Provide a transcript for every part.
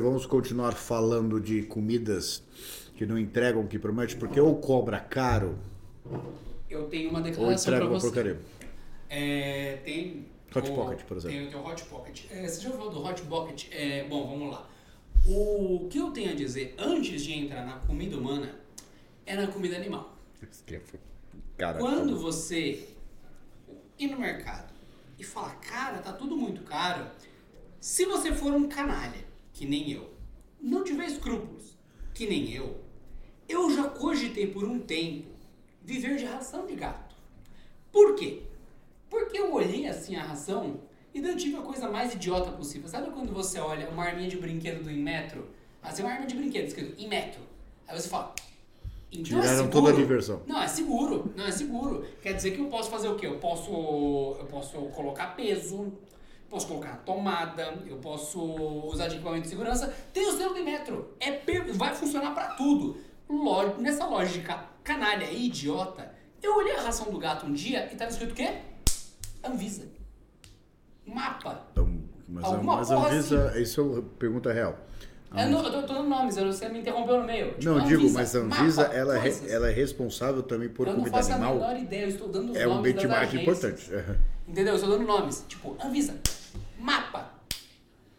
Vamos continuar falando de comidas que não entregam o que promete, porque ou cobra caro Eu tenho uma ou declaração uma você. porcaria. É, tem. Hot o- Pocket, por exemplo. Tem, tem o Hot Pocket. É, você já falou do Hot Pocket? É, bom, vamos lá. O que eu tenho a dizer antes de entrar na comida humana é na comida animal. Cara, Quando você ir no mercado e falar, cara, tá tudo muito caro, se você for um canalha, que nem eu, não tiver escrúpulos, que nem eu, eu já cogitei por um tempo viver de ração de gato. Por quê? Porque eu olhei assim a ração e eu tive a coisa mais idiota possível. Sabe quando você olha uma arminha de brinquedo do Inmetro? Assim, uma arma de brinquedo escrito Inmetro. Aí você fala. Então é Tiraram seguro? toda a diversão. Não, é seguro. Não, é seguro. Quer dizer que eu posso fazer o quê? Eu posso, eu posso colocar peso, posso colocar tomada, eu posso usar de equipamento de segurança. Tem o selo do metro. É, vai funcionar pra tudo. Lógico, nessa lógica canalha e idiota, eu olhei a ração do gato um dia e tava escrito o quê? Anvisa. Mapa. Então, mas, Alguma mas a porra Anvisa, isso é pergunta real. Eu, não, eu tô, tô dando nomes, eu- você me interrompeu no meio. Tipo, Não, eu digo, mas a Anvisa, mapa, ela, é re- ela é responsável também por Eu não comida faço a animal. menor ideia, eu estou dando os É um nomes das benchmark agências. importante. É. Entendeu? Eu estou dando nomes. Tipo, Anvisa, mapa,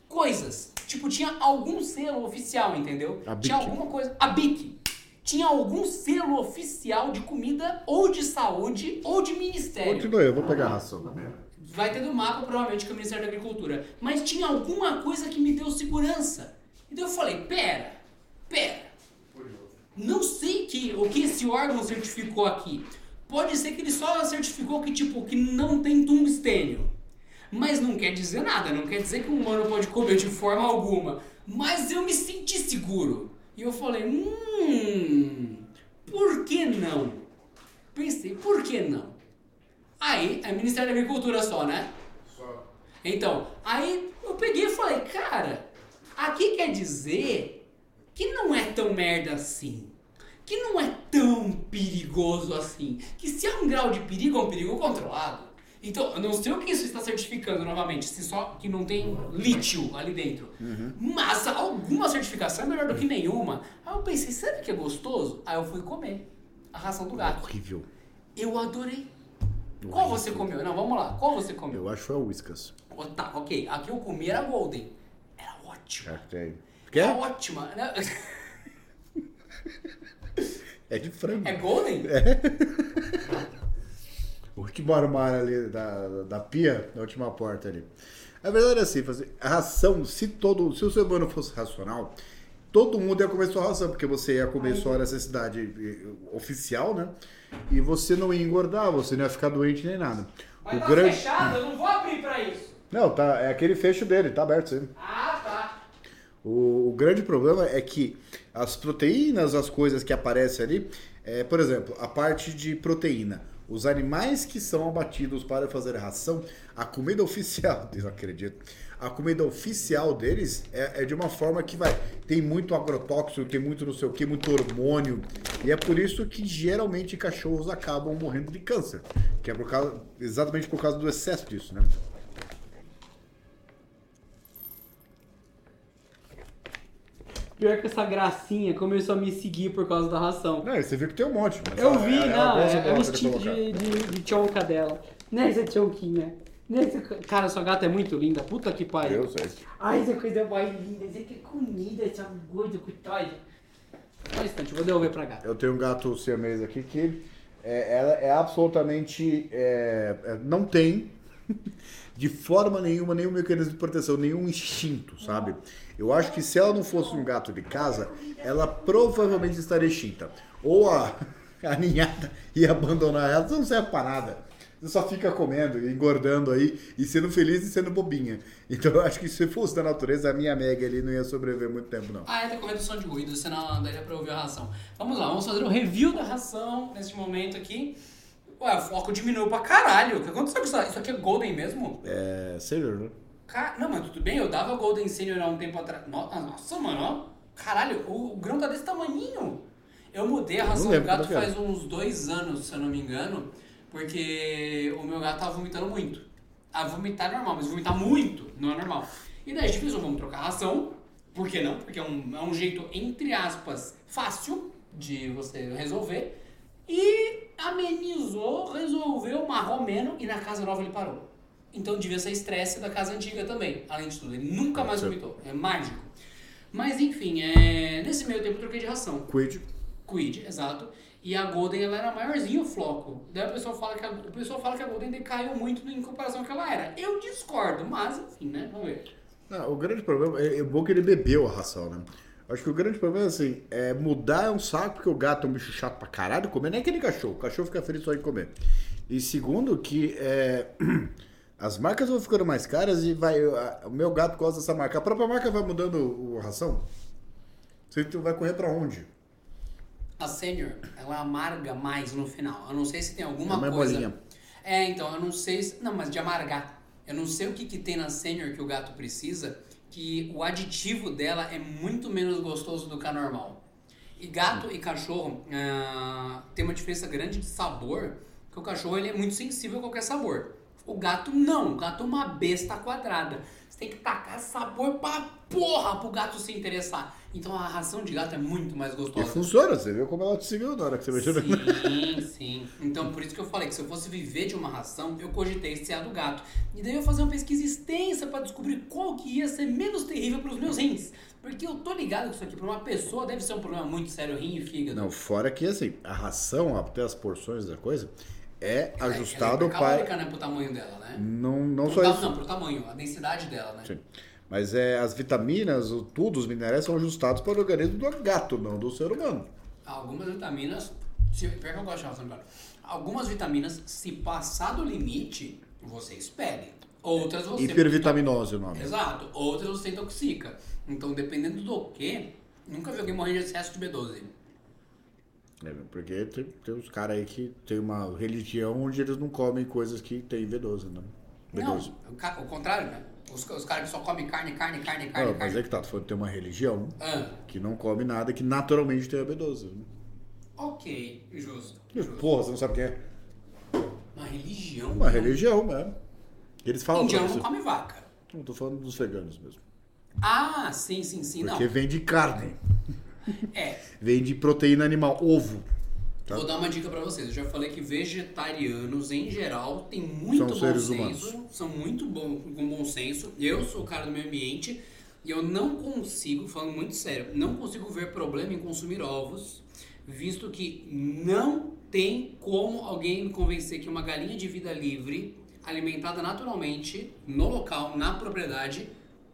coisas. Tipo, tinha algum selo oficial, entendeu? A Tinha alguma coisa. A BIC. Tinha algum selo oficial de comida, ou de saúde, ou de ministério. Continua, eu vou pegar a ração também. Vai ter do mapa, provavelmente, que é o Ministério da Agricultura. Mas tinha alguma coisa que me deu segurança. Então eu falei, pera, pera. Não sei que, o que esse órgão certificou aqui. Pode ser que ele só certificou que, tipo, que não tem tungstênio. Mas não quer dizer nada, não quer dizer que um humano pode comer de forma alguma. Mas eu me senti seguro. E eu falei, hum, por que não? Pensei, por que não? Aí, é Ministério da Agricultura só, né? Só. Então, aí eu peguei e falei, cara, aqui quer dizer que não é tão merda assim. Que não é tão perigoso assim. Que se há um grau de perigo, é um perigo controlado. Então, eu não sei o que isso está certificando novamente, se só que não tem lítio ali dentro. Mas alguma certificação é melhor do que nenhuma. Aí eu pensei, sabe que é gostoso? Aí eu fui comer a ração do gato. Horrível. Eu adorei. Qual você comeu? Não, vamos lá. Qual você comeu? Eu acho que é Whiskas. Oh, Tá, ok. Aqui eu comi era Golden. Era ótima. É, tem. Era ótima. né? É de frango. É Golden? O último armário ali da, da pia, da última porta ali. A verdade é assim, fazer, a ração, se todo, se o ser humano fosse racional, todo mundo ia comer sua ração, porque você ia comer sua necessidade eh, oficial, né? E você não ia engordar, você não ia ficar doente nem nada. Mas o tá grande. fechado, eu não vou abrir pra isso. Não, tá, é aquele fecho dele, tá aberto sim. Ah, tá. O, o grande problema é que as proteínas, as coisas que aparecem ali, é, por exemplo, a parte de proteína. Os animais que são abatidos para fazer ração, a comida oficial, eu acredito, a comida oficial deles é, é de uma forma que vai. Tem muito agrotóxico, tem muito não sei o que, muito hormônio. E é por isso que geralmente cachorros acabam morrendo de câncer. Que é por causa, exatamente por causa do excesso disso, né? Pior que essa gracinha começou a me seguir por causa da ração. Não, você viu que tem um monte. Eu ela- vi, ela não, é, é dela o pra instinto colocar. de, de, de tchonca dela. Nessa tchonquinha. Nessa... Cara, sua gata é muito linda. Puta que pariu. Eu sei. Ai, essa coisa mais linda. Essa que é comida, essa gorda, coitada. Só um instante, eu vou devolver pra gata. Eu tenho um gato siamês aqui que é, ela é absolutamente. é, é, não tem de forma nenhuma nenhum mecanismo de proteção, nenhum instinto, sabe? Eu acho que se ela não fosse um gato de casa, ela provavelmente estaria extinta. Ou a, a ninhada ia abandonar ela, não serve pra nada. Você só fica comendo, engordando aí e sendo feliz e sendo bobinha. Então eu acho que se fosse da natureza, a minha Meg ali não ia sobreviver muito tempo, não. Ah, é, tá com redução de ruído, senão daria pra ouvir a ração. Vamos lá, vamos fazer o review da ração nesse momento aqui. Ué, o foco diminuiu pra caralho. O que aconteceu com isso? Isso aqui é Golden mesmo? É. Sério, né? Não, mas tudo bem, eu dava Golden Senior há um tempo atrás. No- Nossa, mano, ó. Caralho, o, o grão tá desse tamaninho. Eu mudei a ração do gato faz uns dois anos, se eu não me engano, porque o meu gato tava vomitando muito. Ah, vomitar é normal, mas vomitar muito não é normal. E daí a gente pensou, vamos trocar a ração Por que não? Porque é um, é um jeito, entre aspas, fácil de você resolver. E amenizou, resolveu marromeno e na casa nova ele parou. Então devia ser estresse da casa antiga também, além de tudo. Ele nunca mais vomitou. É mágico. Mas enfim, é... nesse meio tempo eu troquei de ração. Quid. Quid, exato. E a Golden ela era maiorzinha o floco. Daí a pessoa fala que a, o pessoal fala que a Golden decaiu muito em comparação ao que ela era. Eu discordo, mas enfim, né? Vamos ver. Não, o grande problema é, é bom que ele bebeu a ração, né? Acho que o grande problema é assim, é mudar é um saco, porque o gato é um bicho chato pra caralho comer, nem aquele cachorro. O cachorro fica feliz só em comer. E segundo, que é, as marcas vão ficando mais caras e vai. a- o meu gato gosta dessa marca. A própria marca vai mudando o, ração. Você vai correr pra onde? A Senior, ela amarga mais no final. Eu não sei se tem alguma É coisa. É, então, eu não sei se. Não, mas de amargar. Eu não sei o que, que tem na Senior que o gato precisa, que o aditivo dela é muito menos gostoso do que a normal. E gato e cachorro ah, tem uma diferença grande de sabor, que o cachorro ele é muito sensível a qualquer sabor. O gato não, o gato é uma besta quadrada. Você tem que tacar sabor pra porra pro gato se interessar. Então a ração de gato é muito mais E gostosa. funciona, você viu como ela te seguiu na hora que você mexeu Sim, sim. Então, por isso que eu falei que se eu fosse viver de uma ração, eu cogitei ser a do gato. E daí eu fazer uma pesquisa extensa pra descobrir qual que ia ser menos terrível pros meus rins. Porque eu tô ligado que isso aqui pra uma pessoa deve ser um problema muito sério, rim e fígado. Não, fora que assim, a ração, até as porções da coisa, é Ela é ajustado hipercalórica, para. né, pro tamanho dela, né? Não, não Pro só isso. Não, pro tamanho, a densidade dela, né? Sim. Mas é, as vitaminas, o, tudo, os minerais são ajustados para o organismo do gato, não do ser humano. Algumas vitaminas, se, pior que eu gosto de gato. Algumas vitaminas, se passar do limite, você expele. Outras você... Hipervitaminose o nome. Exato. Outras você intoxica. Então, dependendo do que, nunca vi alguém morrer de excesso de B12. É, porque tem, tem uns caras aí que tem uma religião onde eles não comem coisas que tem B12, né? Não, B12. o, contrário, né? Os, os caras que só comem carne, carne, carne, carne, Não, mas é que tá, tu falando que tem uma religião Ah, que não come nada que naturalmente tem a B12. Né? ok, justo. justo. Porra, você não sabe o que é? Uma religião. Uma religião mesmo. Eles falam Indiano não come vaca. Não, tô falando dos veganos mesmo. Ah, sim, sim, sim. Não. Porque vem de carne, É, vem de proteína animal, ovo. Tá? Vou dar uma dica pra vocês. Eu já falei que vegetarianos, em geral, têm muito São bom seres senso. humanos. São muito bom, com bom senso. Eu sou o cara do meio ambiente e eu não consigo, falando muito sério, não consigo ver problema em consumir ovos, visto que não tem como alguém me convencer que uma galinha de vida livre, alimentada naturalmente, no local, na propriedade,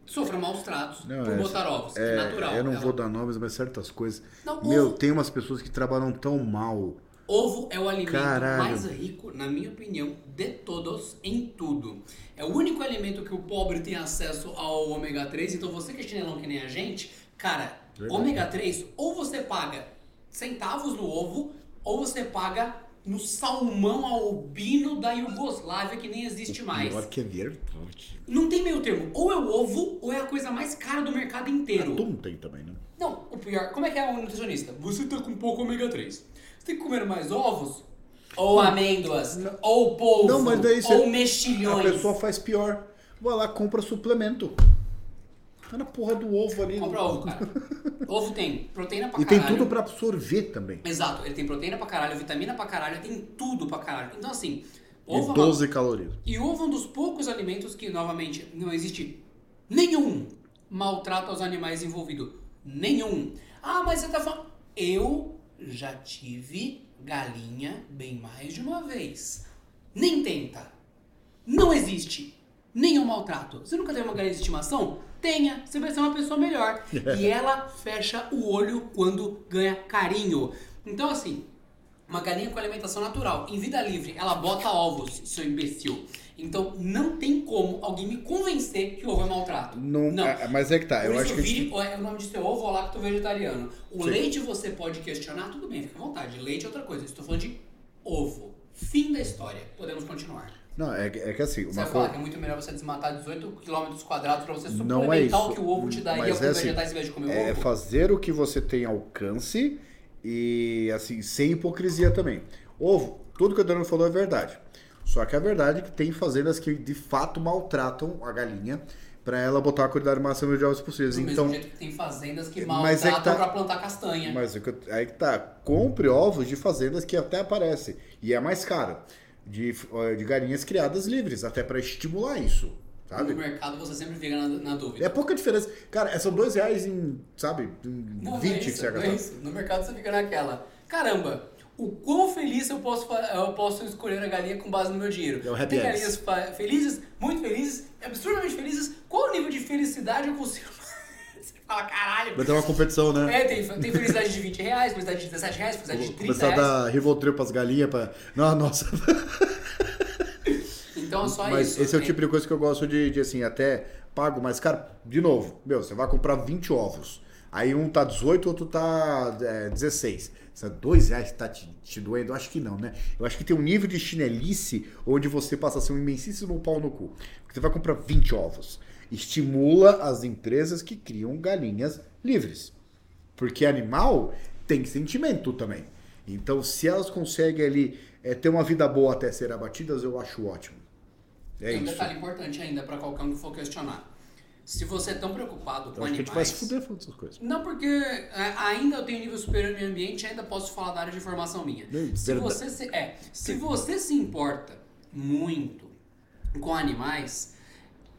sofra maus tratos Não, por é- botar ovos. É, natural. Eu não Ela- vou dar nomes, mas certas coisas. Não, Meu, ovo- tem umas pessoas que trabalham tão mal. Ovo é o alimento Caralho. mais rico, na minha opinião, de todos em tudo. É o único alimento que o pobre tem acesso ao ômega 3, então você que é chinelão que nem a gente, cara, Verdade. ômega 3, ou você paga centavos no ovo, ou você paga no salmão albino da Iugoslávia que nem existe mais. Pior que é verdade. Não tem meio termo. Ou é o ovo, ou é a coisa mais cara do mercado inteiro. Atum tem também, né? Não, o pior, como é que é o nutricionista? Você tá com pouco ômega 3. Você tem que comer mais ovos? Ou amêndoas? Ou polvo? Não, mas daí você- ou A mexilhões? pessoa faz pior. Vai lá, compra suplemento. Na porra do ovo ali. Compra ovo, cara. ovo tem proteína pra E tem caralho. tudo pra absorver também. Exato, ele tem proteína pra caralho, vitamina pra caralho, tem tudo pra caralho. Então assim, ovo E é uma- 12 calorias. E ovo é um dos poucos alimentos que, novamente, não existe nenhum maltrato aos animais envolvido. Nenhum. Ah, mas você tá falando. Eu já tive galinha bem mais de uma vez. Nem tenta. Não existe nenhum maltrato. Você nunca teve uma galinha de estimação? Tenha, você vai ser uma pessoa melhor. e ela fecha o olho quando ganha carinho. Então, assim, uma galinha com alimentação natural, em vida livre, ela bota ovos, seu imbecil. Então não tem como alguém me convencer que ovo é maltrato. Não, não. ah, mas é que tá. Por Eu acho que. gente- vire- é, o nome disso é ovo lacto vegetariano. O Sim. leite você pode questionar, tudo bem, fica à vontade. Leite é outra coisa. Estou falando de ovo. Fim da história. Podemos continuar. Não, é, que- é que assim, Você uma falar coisa. que é muito melhor você desmatar 18 km quadrados para você é suplementar isso. o que o ovo te daria Mas com é assim, vegetais em vez de comer É ovo. fazer o que você tem alcance e, assim, sem hipocrisia também. Ovo, tudo que o Adriano falou é verdade. Só que a verdade é que tem fazendas que de fato maltratam a galinha, pra ela botar a quantidade máxima de ovos possíveis. Do Então, mesmo jeito que tem fazendas que Mas é que maltratam tá- pra plantar castanha. mas é aí que tá, compre ovos de fazendas que até aparecem e é mais caro. De, eh, de galinhas criadas livres, até pra estimular isso, No sabe? mercado você sempre fica na, na dúvida. É pouca diferença. Cara, é- são dois reais em, sabe, em Não, 20 não é que isso, você vai não é isso. No mercado você fica naquela. Caramba, o quão feliz eu posso, eu posso escolher a galinha com base no meu dinheiro? É o happy Tem galinhas felizes, muito felizes, absurdamente felizes. Qual o nível de felicidade eu consigo? Fala, caralho. Vai ter uma competição, né? É, tem, tem felicidade de 20 reais, felicidade de 17 reais, felicidade de 30 Começar a reais. dar Rivotril pras galinhas pra. Não, nossa. Então só Mas isso. esse é o tipo de coisa que eu gosto de, de assim, até pago, mas, cara, de novo, meu, você vai comprar 20 ovos. Aí um tá 18, outro tá é, 16. Você, dois reais tá te, te doendo? Eu acho que não, né? Eu acho que tem um nível de chinelice onde você passa a ser um imensíssimo pau no cu. Porque você vai comprar 20 ovos. Estimula as empresas que criam galinhas livres. Porque animal tem sentimento também. Então, se elas conseguem ali é, ter uma vida boa até ser abatidas, eu acho ótimo. É Tem um isso. detalhe importante ainda pra qualquer um que for questionar. Se você é tão preocupado com Eu acho que a animais... gente vai se fuder falando essas coisas. Não, porque é, ainda eu tenho nível superior no meio ambiente ainda posso falar da área de formação minha. Se verdade. você se, é, se você se importa muito com animais,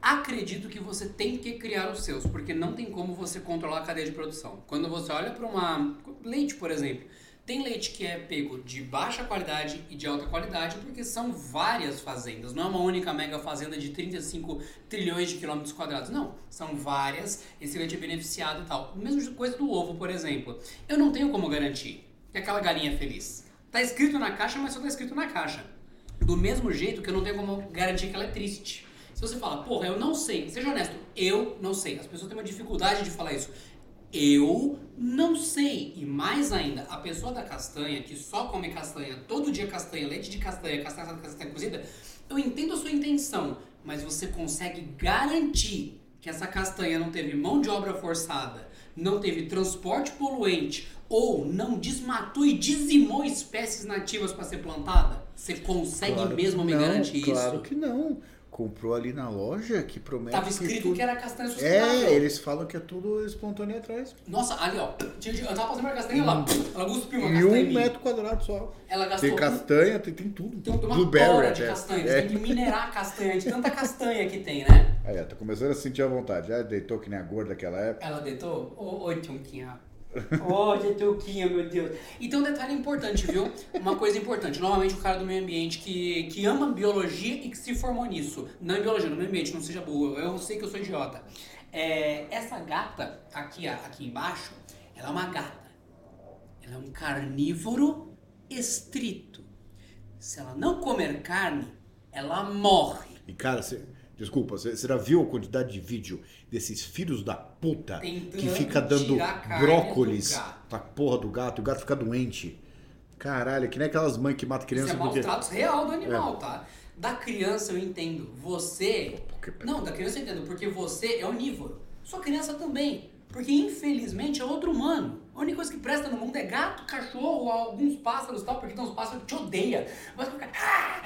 acredito que você tem que criar os seus, porque não tem como você controlar a cadeia de produção. Quando você olha para uma leite, por exemplo, tem leite que é pego de baixa qualidade e de alta qualidade, porque são várias fazendas, não é uma única mega fazenda de 35 trilhões de quilômetros quadrados, não. São várias, esse leite é beneficiado e tal. Mesma coisa do ovo, por exemplo. Eu não tenho como garantir que aquela galinha é feliz. Tá escrito na caixa, mas só tá escrito na caixa. Do mesmo jeito que eu não tenho como garantir que ela é triste. Se você fala, porra, eu não sei, seja honesto, eu não sei. As pessoas têm uma dificuldade de falar isso. Eu não sei. E mais ainda, a pessoa da castanha, que só come castanha, todo dia castanha, leite de castanha, castanha, assada, castanha cozida, eu entendo a sua intenção, mas você consegue garantir que essa castanha não teve mão de obra forçada, não teve transporte poluente ou não desmatou e dizimou espécies nativas para ser plantada? Você consegue Claro mesmo me não, garantir Claro isso? que não. Comprou ali na loja que promete Tava que escrito tudo... que era castanha sustentável. É, eles falam que é tudo espontâneo atrás. Nossa, ali ó, eu tava passando uma castanha lá, ela cuspiu uma E castanha um em mim. metro quadrado só. Ela gastou Tem castanha, tem, tem tudo. Tem uma Blueberry de até. castanha, É. tem que minerar a castanha, de tanta castanha que tem, né? Aí, ó, tá começando a sentir a vontade. Já deitou que nem a gorda daquela época. Ela deitou? Ô, oi, Tionquinha. Ô, Tionquinha, meu Deus. Então, um detalhe importante, viu? Uma coisa importante. Novamente, o cara do meio ambiente que, que ama biologia e que se formou nisso. Não em biologia, no meio ambiente, não seja burro. Eu sei que eu sou idiota. É, essa gata, aqui, aqui embaixo, ela é uma gata. Ela é um carnívoro estrito. Se ela não comer carne, ela morre. E, cara, você... Desculpa, você já viu a quantidade de vídeo desses filhos da puta Tentando que fica dando brócolis pra porra do gato e o gato fica doente? Caralho, que nem aquelas mães que matam Isso criança é maus porque... real do animal, tá? Da criança eu entendo. Você. Não, da criança eu entendo, porque você é onívoro. Sua criança também. Porque infelizmente é outro humano. A única coisa que presta no mundo é gato, cachorro, alguns pássaros e tal, porque tem uns pássaros que te odeia. Mas fica. "Ah!"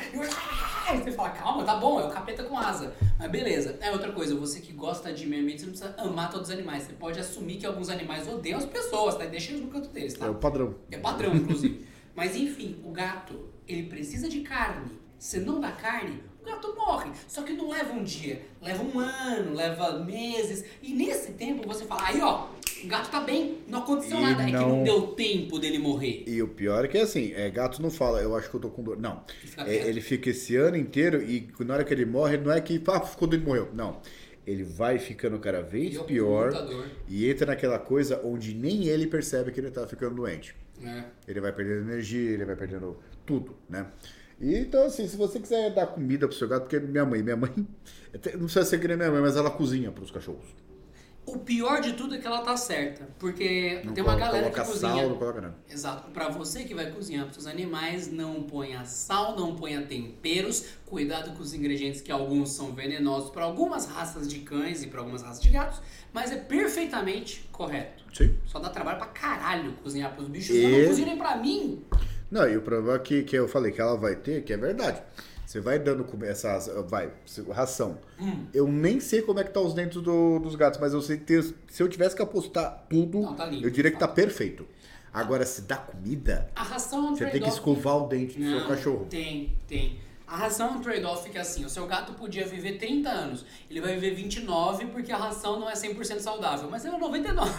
Aí você fala, calma, tá bom, é o capeta com asa. Mas beleza. É outra coisa, você que gosta de meio ambiente, você não precisa amar todos os animais. Você pode assumir que alguns animais odeiam as pessoas, tá? E deixa eles no canto deles, tá? É o padrão. É padrão, inclusive. Mas enfim, o gato, ele precisa de carne. Se não dá carne, gato morre. Só que não leva um dia, leva um ano, leva meses. E nesse tempo você fala, aí ó, o gato tá bem, não aconteceu E nada. É que não- não deu tempo dele morrer. E o pior é que assim, é, gato não fala, eu acho que eu tô com dor. Não. fica É, ele fica esse ano inteiro e na hora que ele morre, não é que ah, ficou doente e morreu. Não. Ele vai ficando cada vez Ele é pior e entra naquela coisa onde nem ele percebe que ele tá ficando doente. É. Ele vai perdendo energia, ele vai perdendo tudo, né? Então, assim, se você quiser dar comida pro seu gato, porque minha mãe, minha mãe, não precisa ser que nem minha mãe, mas ela cozinha pros cachorros. O pior de tudo é que ela tá certa. Porque Não tem uma colo- galera coloca que cozinha. sal, não coloca nada. Exato. Pra você que vai cozinhar para seus animais, não ponha sal, não ponha temperos. Cuidado com os ingredientes que alguns são venenosos para algumas raças de cães e para algumas raças de gatos, mas é perfeitamente correto. Sim. Só dá trabalho pra caralho cozinhar pros bichos. E- não cozinho nem pra mim. Não, e o problema é que, que eu falei que ela vai ter, que é verdade. Você vai dando come- essas. Vai, ração. Hum. Eu nem sei como é que tá os dentes do- dos gatos, mas eu sei que ter- se eu tivesse que apostar tudo, Não, tá limpo, eu diria que tá fato. perfeito. Agora, se dá comida, A ração é você tem que escovar o dente do seu Não, cachorro. Tem, tem. A ração é um trade-off que é assim, o seu gato podia viver 30 anos, ele vai viver 29 porque a ração não é 100% saudável, mas ela é 99.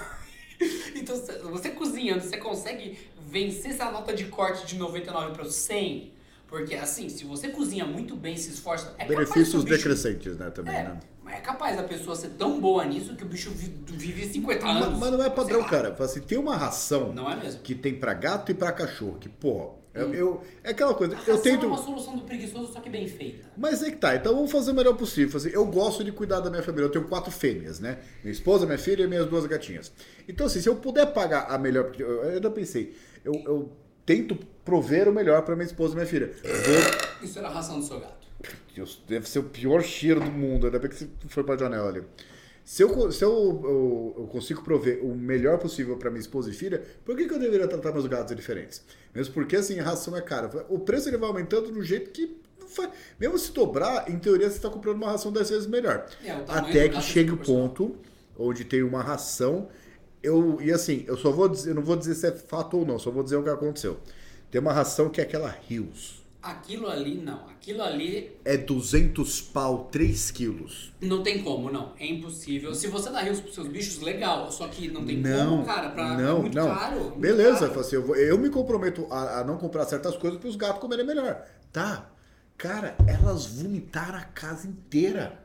então, você cozinhando, você consegue vencer essa nota de corte de 99 para 100? Porque assim, se você cozinha muito bem, se esforça, é capaz Benefícios bicho- decrescentes, né, também, É, né? mas é capaz da pessoa ser tão boa nisso que o bicho vi- vive 50 Mas, anos. mas não é padrão, cara. Assim, tem uma ração Não é mesmo. que tem pra gato e pra cachorro, que, pô, eu, eu- é aquela coisa, A eu ração tento... é uma solução do preguiçoso, só que bem feita. Mas é que tá, então vamos fazer o melhor possível. Assim, eu gosto de cuidar da minha família. Eu tenho quatro fêmeas, né? Minha esposa, minha filha e minhas duas gatinhas. Então, assim, se eu puder pagar a melhor. Eu ainda pensei, eu, eu tento prover o melhor pra minha esposa e minha filha. Vou- Isso era a ração do seu gato. Deus, deve ser o pior cheiro do mundo. Ainda bem que você foi pra janela ali. Se eu, se eu, eu- eu consigo prover o melhor possível pra minha esposa e filha, por que, que eu deveria tratar meus gatos diferentes? Mesmo porque, assim, a ração é cara. O preço ele vai aumentando do jeito que. Mesmo se dobrar, em teoria você está comprando uma ração 10 vezes melhor. É, Até que é chegue o ponto onde tem uma ração. Eu, e assim, eu só vou dizer, eu não vou dizer se é fato ou não, só vou dizer o que aconteceu. Tem uma ração que é aquela Rios. Aquilo ali, não. Aquilo ali É 200 pau, 3 quilos. não tem como, não. É impossível. Se você dá rios pros seus bichos, legal. Só que não tem Não, como, cara. Pra... não, é muito não. caro. muito Beleza, caro. assim, eu, vou- eu me comprometo a, a não comprar certas coisas para os gatos comerem melhor. Tá. Cara, elas vomitaram a casa inteira.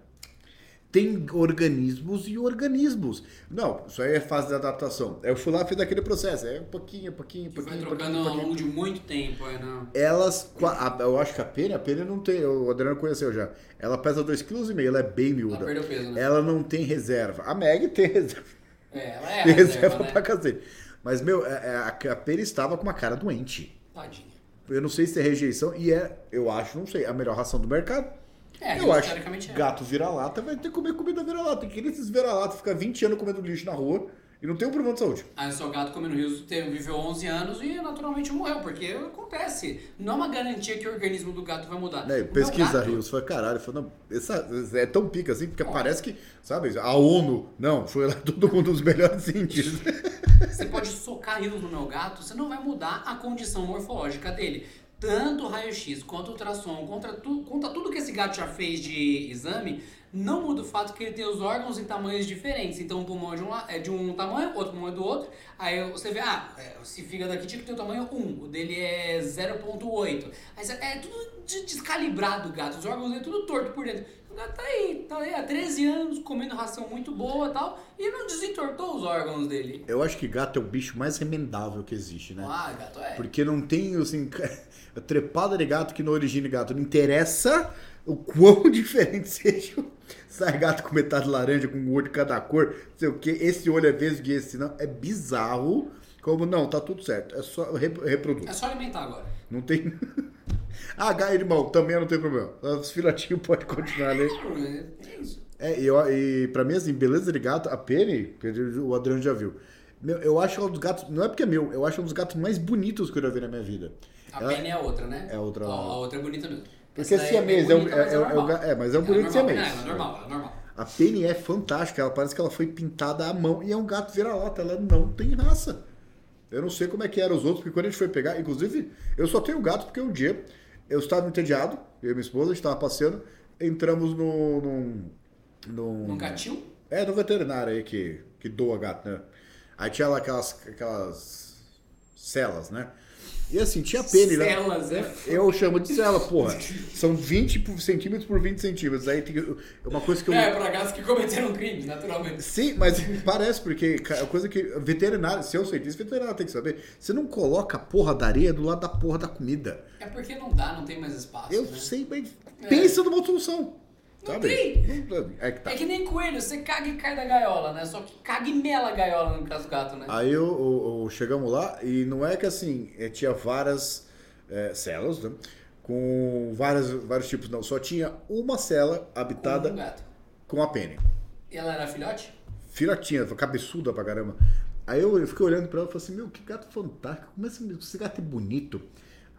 Tem organismos e organismos. Não, isso aí é fase de adaptação. Eu fui lá e fiz aquele processo. É um pouquinho, um pouquinho, um Que vai pouquinho, um trocando ao longo de muito tempo, é, não. Elas, qua- a- eu acho que a Penny, a Penny não tem, o Adriano conheceu já. Ela pesa 2,5 kg, ela é bem Ela miúda. perdeu peso, né? Ela não tem reserva. A Meg tem reserva. É, ela é Tem reserva, reserva né? pra cacete. Mas, meu, é- é, a, a Penny estava com uma cara doente. Tadinha. Eu não sei se é rejeição e é, eu acho, não sei, a melhor ração do mercado. É, eu acho teoricamente é. gato vira-lata vai ter que comer comida vira-lata. Que esses vira-lata ficar 20 anos comendo lixo na rua e não tem um problema de saúde. O seu gato comendo rios teve- viveu 11 anos e naturalmente morreu, porque acontece. Não é uma garantia que o organismo do gato vai mudar. Meu pesquisa gato- Rios, foi caralho, foi, não, essa, é tão pica assim, porque parece que, sabe, a ONU, não, foi lá todo mundo dos melhores cientistas. Você pode socar rios no meu gato, você não vai mudar a condição morfológica dele. Tanto raio-x quanto ultrassom, contra, tu, contra tudo que esse gato já fez de exame, não muda o fato que ele tem os órgãos em tamanhos diferentes. Então o pulmão é de um, é de um tamanho, outro pulmão é do outro. Aí você vê, ah, é, esse fígado aqui tinha que ter o tamanho 1, o dele é 0.8. Aí você- é tudo de- descalibrado o gato, os órgãos dele tudo torto por dentro. O gato tá aí, tá aí há 13 anos, comendo ração muito boa e tal, e não desentortou os órgãos dele. Eu acho que gato é o bicho mais remendável que existe, né? Ah, gato é. Porque não tem, assim, a trepada de gato que não origina gato. Não interessa o quão diferente seja. Sai gato com metade laranja, com um olho de cada cor, não sei o que. Esse olho é vesgo e esse não. É bizarro. Como, não, tá tudo certo. É só re- reproduz. É só alimentar agora. Não tem... ah, gato, irmão, também não tem problema. Os filhotinhos podem continuar ali. É isso. É, e, eu, e pra mim, assim, beleza de gato, a Penny, que o Adriano já viu. Meu, eu acho um dos gatos, não é porque é meu, eu acho um dos gatos mais bonitos que eu já vi na minha vida. A Ela- Penny é a outra, né? É a outra- A, a outra é bonita mesmo. Porque Essa daí siamês bem é bonita, mas é- é- é é, mas é um bonito siamês. Ela é normal, é normal. A Penny é fantástica, ela parece que ela foi pintada à mão e é um gato vira-lata, ela não tem raça. Eu não sei como é que eram os outros, porque quando a gente foi pegar, inclusive, eu só tenho gato porque um dia eu estava entediado, eu e minha esposa, a gente estava passeando, entramos no. num. num Num gatinho? É, no veterinário aí que, que doa gato, né? Aí tinha lá aquelas, aquelas celas, né? E assim, tinha pene lá. Celas, é. Eu chamo de cela, porra. São 20 por- centímetros por 20 centímetros. Aí tem uma coisa que eu. É, pra gatos que cometeram crimes, naturalmente. Sim, mas parece, porque a coisa que. Veterinário, se eu sei disso, veterinário tem que saber. Você não coloca a porra da areia do lado da porra da comida. É porque não dá, não tem mais espaço. Eu né? sei, mas É. pensa numa solução. Não sabe? tem. É que tá. É que nem coelho, você caga e cai da gaiola, né? Só que caga e mela a gaiola no caso do gato, né? Aí eu, eu- eu- chegamos lá e não é que assim, eh, tinha várias celas, né? Com várias, vários tipos, não. Só tinha uma cela Com habitada um gato. com a pene. E ela era filhote? Filhotinha, cabeçuda pra caramba. Aí eu, eu fiquei olhando pra ela e falei assim, meu, que gato fantástico. Como esse, esse gato é bonito.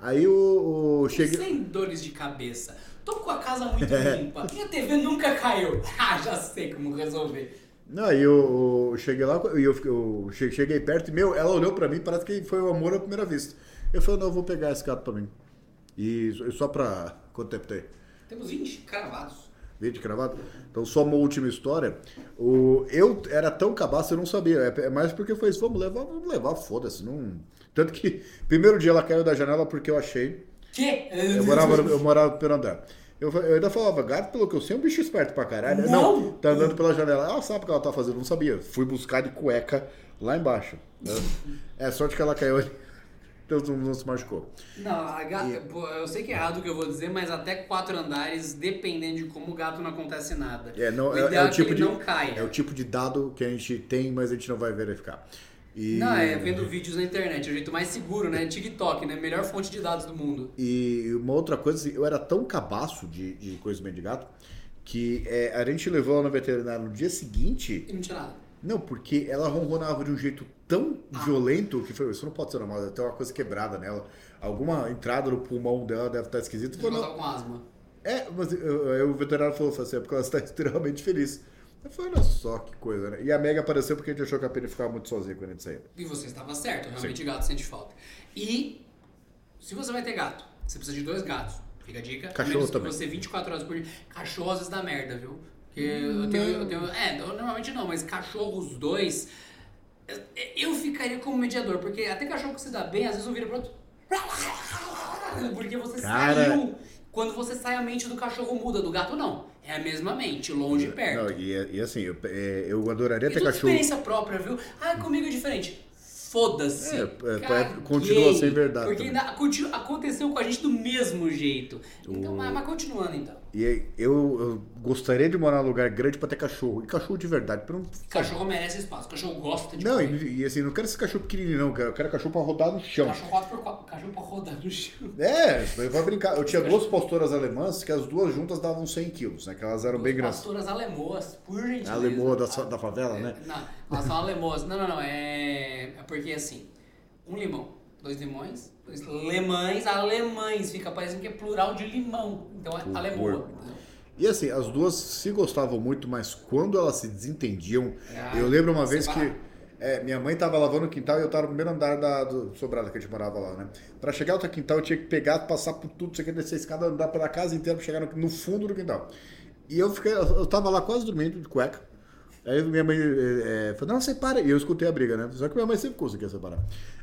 Aí o, o cheguei. Sem dores de cabeça. Tô com a casa muito limpa. Minha TV nunca caiu. Ah, já sei como resolver. Não, aí eu, eu cheguei lá e eu, eu che- cheguei perto e, meu, ela olhou pra mim, parece que foi o amor à primeira vista. Eu falei, não, eu vou pegar esse gato pra mim. E só- só pra. Quanto tempo tem? Temos 20 cravados. 20 cravado? Então, só uma última história. O, eu era tão cabaço, eu não sabia. É, é mais porque foi isso, vamos levar, vamos levar, foda-se. Não... Tanto que, primeiro dia ela caiu da janela porque eu achei. Que? Eu morava, eu morava no primeiro andar. Eu, eu ainda falava, gato, pelo que eu sei, é um bicho esperto pra caralho. Não. tá andando pela janela. Ela sabe o que ela tá fazendo, não sabia. Fui buscar de cueca lá embaixo. né? É sorte que ela caiu ali. Então não, não se machucou. Não, gata, pô, eu sei que é errado o que eu vou dizer, mas até quatro andares, dependendo de como o gato não acontece nada. É, não, o é, é é, o tipo que de, não caia. é o tipo de dado que a gente tem, mas a gente não vai verificar. E, Não, é vendo vídeos na internet, é o jeito mais seguro, né? TikTok, né? Melhor fonte de dados do mundo. E uma outra coisa, assim, eu era tão cabaço de, de coisa de gato que é, a gente levou ela no veterinário no dia seguinte. E não tinha nada. Não, porque ela ronronava de um jeito tão violento que foi, isso não pode ser normal, deve ter uma coisa quebrada nela. Alguma entrada no pulmão dela deve estar esquisita. Ela tava com asma. É, mas eu- eu- o veterinário falou assim, é porque ela está extremamente feliz. Eu falei, olha só que coisa, né? E a Meg apareceu porque a gente achou que a Penny ficava muito sozinha quando a gente saía. E você estava certo, realmente gato sente falta. E se você vai ter gato, você precisa de dois gatos. Fica a dica. Cachorro Menos que também. você 24 horas por dia. Cachorro às vezes dá merda, viu? Porque eu tenho, eu tenho. É, normalmente não, mas cachorros dois. eu- ficaria como mediador, porque até cachorro que se dá bem, às vezes eu viro pro outro. Porque você Cara. saiu. Quando você sai, a mente do cachorro muda, do gato não. É a mesma mente, longe e perto. Não, e, e assim, eu, é, eu adoraria E ter cachorro. experiência própria, viu? Ah, comigo é diferente. Foda-se. É, é, Caguei. continua a ser verdade Porque ainda aconteceu com a gente do mesmo jeito. Então, mas, mas continuando então. E eu, eu gostaria de morar num lugar grande pra ter cachorro. E cachorro de verdade. Pra não, Cachorro merece espaço, cachorro gosta de não e, e assim, não quero esse cachorro pequenininho, não. Eu quero, cachorro pra rodar no chão. Cachorro 4x4, cachorro pra rodar no chão. É, vai brincar. Eu tinha duas pastoras alemãs que as duas juntas davam 100 quilos, né? Que elas eram bem grandes. Pastoras alemoas, por gentileza. A lemoa da, da favela, né? Não, elas são alemoas. Não, não, não. É, é porque assim, um limão, dois limões, dois lemães, alemães. Fica parecendo que é plural de limão. Então é alemoa. E assim, as duas se gostavam muito, mas quando elas se desentendiam, Ah, eu lembro uma vez que é, minha mãe tava lavando o quintal e eu tava no primeiro andar da, do sobrado que a gente morava lá, né? Pra chegar ao quintal eu tinha que pegar, passar por tudo, isso aqui, descer a escada, andar pela casa inteira pra chegar no, no fundo do quintal. E eu fiquei, eu tava lá quase dormindo de cueca. Aí minha mãe é, falou, não, separa. E eu escutei a briga, né? Só que minha mãe sempre conseguia separar.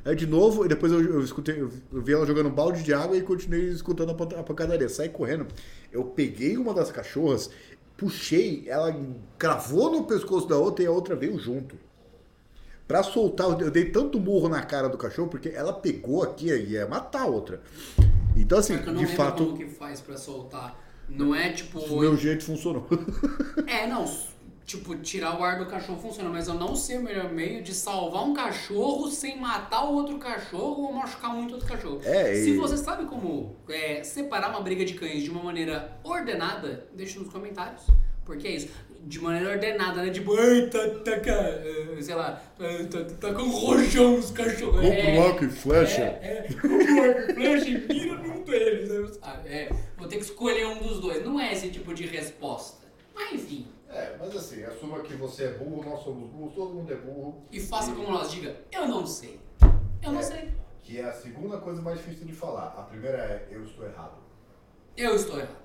Aí de novo, e depois eu, eu escutei, eu, vi ela jogando um balde de água e continuei escutando a, pan- a pancadaria. Saí correndo. Eu peguei uma das cachorras, puxei, ela cravou no pescoço da outra e a outra veio junto. Pra soltar, eu dei tanto murro na cara do cachorro, porque ela pegou aqui e ia matar a outra. Então, assim, Só que eu não de fato, como que faz pra soltar. Não é tipo. o meu jeito funcionou. É, não. Tipo, tirar o ar do cachorro funciona, mas eu não sei o melhor meio de salvar um cachorro sem matar o outro cachorro ou machucar muito outro cachorro. É, Se e- você sabe como é, separar uma briga de cães de uma maneira ordenada, deixa nos comentários. Porque é isso. De maneira ordenada, né? Tipo, ai, tá, tá, eh, sei lá, tá, tá, tá com rojão nos cachorros. Compra É, arco e flecha. É, é, arco e flecha e mira num deles. né? Ah, É, vou ter que escolher um dos dois. Não é esse tipo de resposta. Mas enfim. É, mas assim, assuma que você é burro, nós somos burros, todo mundo é burro. E faça como nós diga, eu não sei. Eu não É. sei. Que é a segunda coisa mais difícil de falar. A primeira é eu estou errado. Eu estou errado.